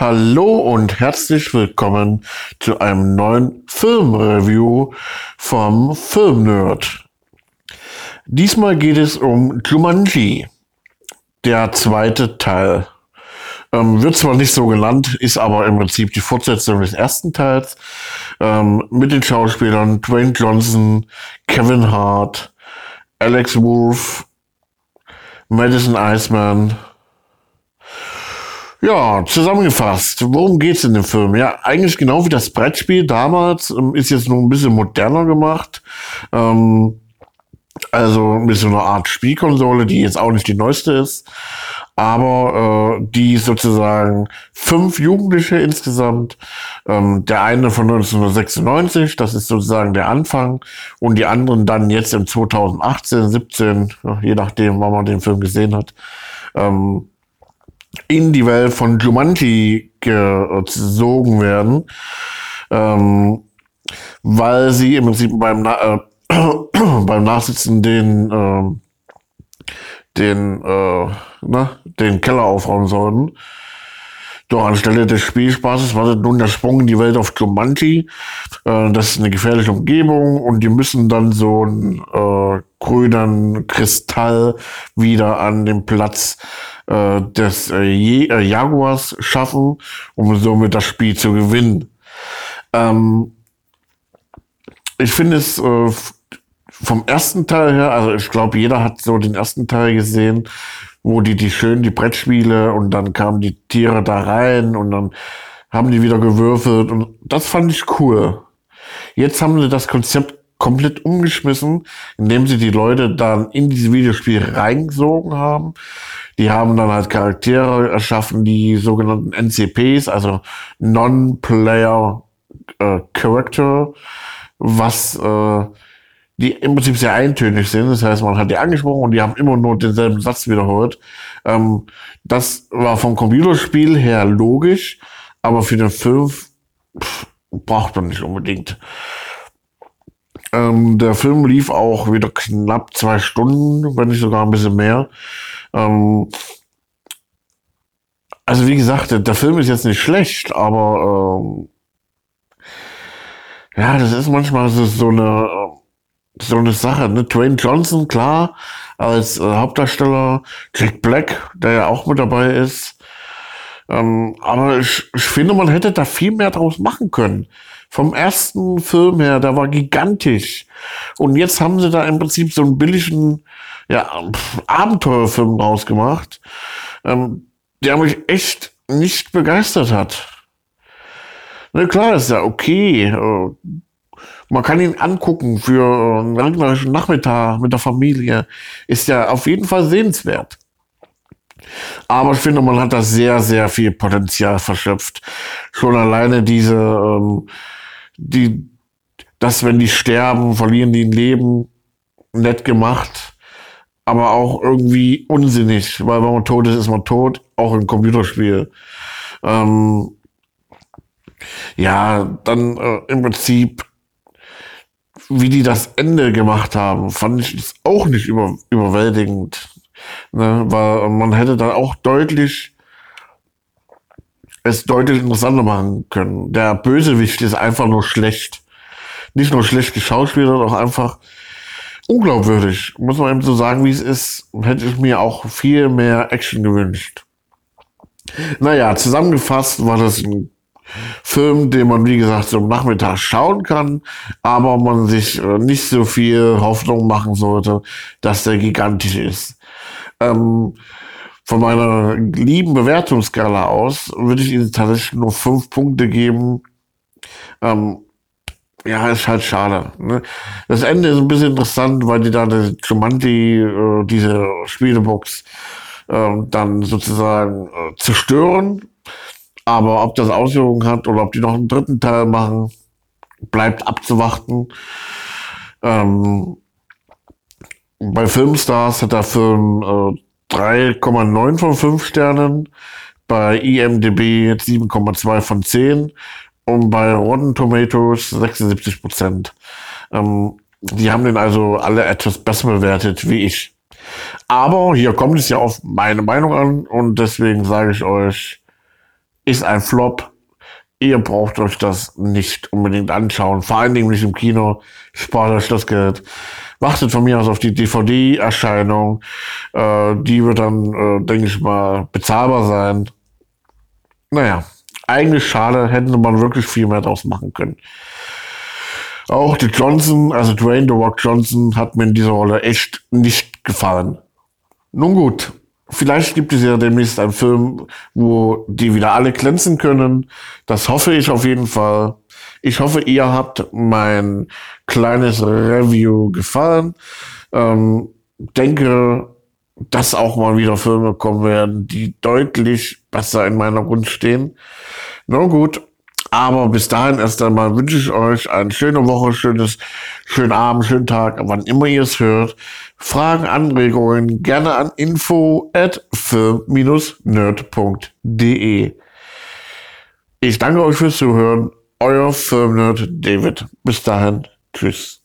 Hallo und herzlich willkommen zu einem neuen Filmreview vom Filmnerd. Diesmal geht es um Jumanji, der zweite Teil. Ähm, wird zwar nicht so genannt, ist aber im Prinzip die Fortsetzung des ersten Teils ähm, mit den Schauspielern Dwayne Johnson, Kevin Hart, Alex Wolf, Madison Iceman, ja, zusammengefasst, worum geht's in dem Film? Ja, eigentlich genau wie das Brettspiel damals, ähm, ist jetzt noch ein bisschen moderner gemacht. Ähm, also mit so einer Art Spielkonsole, die jetzt auch nicht die neueste ist, aber äh, die sozusagen fünf Jugendliche insgesamt. Ähm, der eine von 1996, das ist sozusagen der Anfang, und die anderen dann jetzt im 2018, 17, je nachdem, wann man den Film gesehen hat. Ähm, in die Welt von Jumanji gezogen werden, ähm, weil sie im Prinzip beim, äh, beim Nachsitzen den, äh, den, äh, ne, den Keller aufräumen sollten. Doch anstelle des Spielspaßes wartet nun der Sprung in die Welt auf Jumanji. Äh, das ist eine gefährliche Umgebung und die müssen dann so einen äh, grünen Kristall wieder an den Platz äh, des äh, äh, Jaguars schaffen, um somit das Spiel zu gewinnen. Ähm, ich finde es äh, vom ersten Teil her, also ich glaube, jeder hat so den ersten Teil gesehen, wo die, die schön die Brettspiele und dann kamen die Tiere da rein und dann haben die wieder gewürfelt und das fand ich cool. Jetzt haben sie das Konzept komplett umgeschmissen, indem sie die Leute dann in dieses Videospiel reingesogen haben. Die haben dann halt Charaktere erschaffen, die sogenannten NCPs, also Non-Player äh, Character, was äh, die im Prinzip sehr eintönig sind. Das heißt, man hat die angesprochen und die haben immer nur denselben Satz wiederholt. Ähm, das war vom Computerspiel her logisch, aber für den Film pff, braucht man nicht unbedingt. Ähm, der Film lief auch wieder knapp zwei Stunden, wenn nicht sogar ein bisschen mehr. Ähm, also wie gesagt, der, der, Film ist jetzt nicht schlecht, aber ähm, ja, das ist manchmal so, so eine so eine Sache. Ne? Dwayne Johnson, klar, als äh, Hauptdarsteller, Jack Black, der ja auch mit dabei ist. Ähm, aber ich, ich finde, man hätte da viel mehr draus machen können vom ersten Film her, der war gigantisch. Und jetzt haben sie da im Prinzip so einen billigen ja, Abenteuerfilm rausgemacht, ähm, der mich echt nicht begeistert hat. Na klar, ist ja okay. Äh, man kann ihn angucken für einen regnerischen Nachmittag mit der Familie. Ist ja auf jeden Fall sehenswert. Aber ich finde, man hat da sehr, sehr viel Potenzial verschöpft. Schon alleine diese ähm, die, dass wenn die sterben, verlieren die ein Leben, nett gemacht, aber auch irgendwie unsinnig, weil wenn man tot ist, ist man tot, auch im Computerspiel. Ähm, ja, dann äh, im Prinzip, wie die das Ende gemacht haben, fand ich das auch nicht über, überwältigend. Ne? Weil man hätte dann auch deutlich es deutlich interessanter machen können. Der Bösewicht ist einfach nur schlecht. Nicht nur schlecht geschauspielert, auch einfach unglaubwürdig. Muss man eben so sagen, wie es ist. Hätte ich mir auch viel mehr Action gewünscht. Naja, zusammengefasst war das ein Film, den man, wie gesagt, so am Nachmittag schauen kann, aber man sich äh, nicht so viel Hoffnung machen sollte, dass der gigantisch ist. Ähm, von meiner lieben Bewertungsskala aus würde ich ihnen tatsächlich nur fünf Punkte geben. Ähm, ja, ist halt schade. Ne? Das Ende ist ein bisschen interessant, weil die da die Jumanji, äh, diese Spielebox, äh, dann sozusagen äh, zerstören. Aber ob das Auswirkungen hat oder ob die noch einen dritten Teil machen, bleibt abzuwarten. Ähm, bei Filmstars hat der Film äh, 3,9 von 5 Sternen, bei IMDB 7,2 von 10 und bei Rotten Tomatoes 76 Prozent. Ähm, die haben den also alle etwas besser bewertet wie ich. Aber hier kommt es ja auf meine Meinung an und deswegen sage ich euch, ist ein Flop. Ihr braucht euch das nicht unbedingt anschauen. Vor allen Dingen nicht im Kino. Spart euch das Geld. Wartet von mir aus auf die DVD-Erscheinung. Äh, die wird dann, äh, denke ich mal, bezahlbar sein. Naja, eigentlich schade. Hätten man wirklich viel mehr draus machen können. Auch die Johnson, also Dwayne The Rock Johnson, hat mir in dieser Rolle echt nicht gefallen. Nun gut, vielleicht gibt es ja demnächst einen Film, wo die wieder alle glänzen können. Das hoffe ich auf jeden Fall. Ich hoffe, ihr habt mein kleines Review gefallen. Ähm, denke, dass auch mal wieder Filme kommen werden, die deutlich besser in meiner Gunst stehen. Na gut, aber bis dahin erst einmal wünsche ich euch eine schöne Woche, schönes, schönen Abend, schönen Tag, wann immer ihr es hört. Fragen, Anregungen gerne an info at film-nerd.de. Ich danke euch fürs Zuhören. Euer Filmnerd David. Bis dahin. Tschüss.